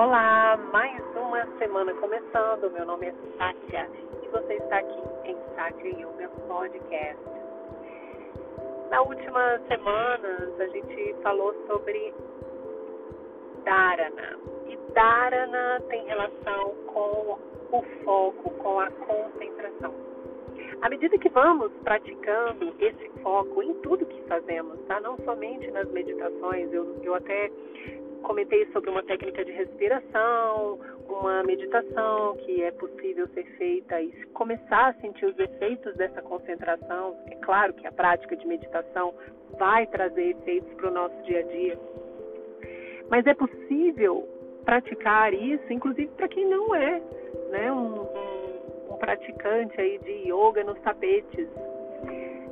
Olá, mais uma semana começando. Meu nome é Sátia e você está aqui em Sátia Yoga Podcast. Na última semana a gente falou sobre Dharana. E Dharana tem relação com o foco, com a concentração. À medida que vamos praticando esse foco em tudo que fazemos, tá? Não somente nas meditações, eu, eu até comentei sobre uma técnica de respiração, uma meditação que é possível ser feita e começar a sentir os efeitos dessa concentração. É claro que a prática de meditação vai trazer efeitos para o nosso dia a dia, mas é possível praticar isso, inclusive para quem não é, né, um, um, praticante aí de yoga nos tapetes,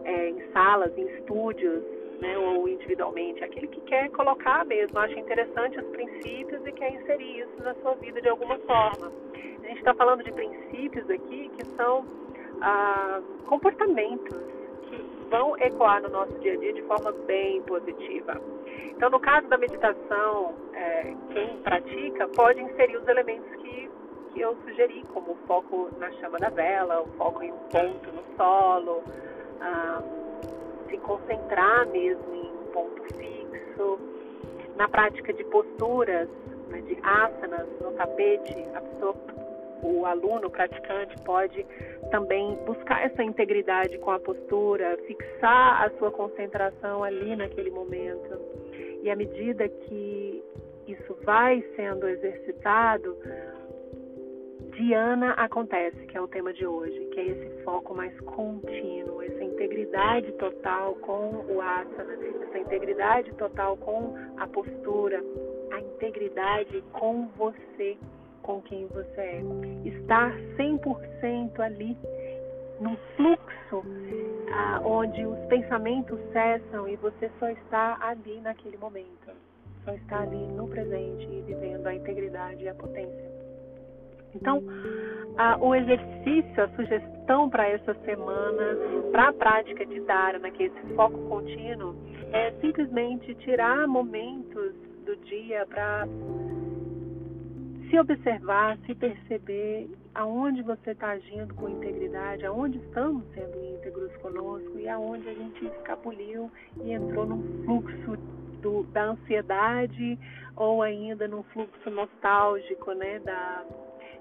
é, em salas, em estúdios, né, ou individualmente, aquele que quer colocar mesmo, acha interessante os princípios e quer inserir isso na sua vida de alguma forma. A gente está falando de princípios aqui que são ah, comportamentos que vão ecoar no nosso dia a dia de forma bem positiva. Então, no caso da meditação, é, quem pratica pode inserir os elementos que, que eu sugeri, como o foco na chama da vela, o foco em um ponto no solo. Ah, se concentrar mesmo em um ponto fixo. Na prática de posturas, né, de asanas no tapete, a pessoa, o aluno, praticante, pode também buscar essa integridade com a postura, fixar a sua concentração ali naquele momento. E à medida que isso vai sendo exercitado, Diana acontece, que é o tema de hoje, que é esse foco mais contínuo, integridade total com o asana, essa integridade total com a postura, a integridade com você, com quem você é. Estar 100% ali num fluxo ah, onde os pensamentos cessam e você só está ali naquele momento, só está ali no presente e vivendo a integridade e a potência. Então, a, o exercício, a sugestão para essa semana, para a prática de Dharana, que é esse foco contínuo, é simplesmente tirar momentos do dia para se observar, se perceber aonde você está agindo com integridade, aonde estamos sendo íntegros conosco e aonde a gente escapuliu e entrou num fluxo do, da ansiedade ou ainda num fluxo nostálgico, né, da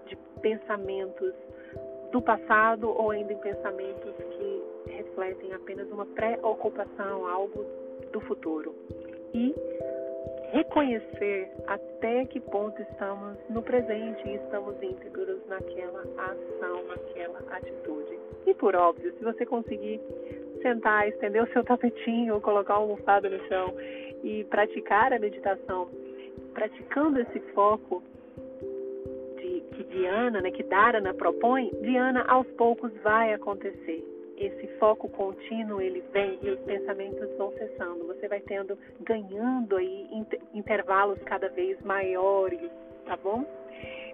de pensamentos do passado ou ainda em pensamentos que refletem apenas uma preocupação, algo do futuro. E reconhecer até que ponto estamos no presente e estamos íntegros naquela ação, naquela atitude. E por óbvio, se você conseguir sentar, estender o seu tapetinho, colocar uma almofada no chão e praticar a meditação, praticando esse foco, que Diana, né, que Dharana propõe, Diana aos poucos vai acontecer. Esse foco contínuo ele vem e os pensamentos vão cessando. Você vai tendo, ganhando aí intervalos cada vez maiores, tá bom?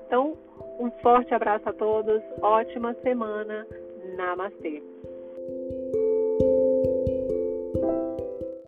Então, um forte abraço a todos, ótima semana, Namastê.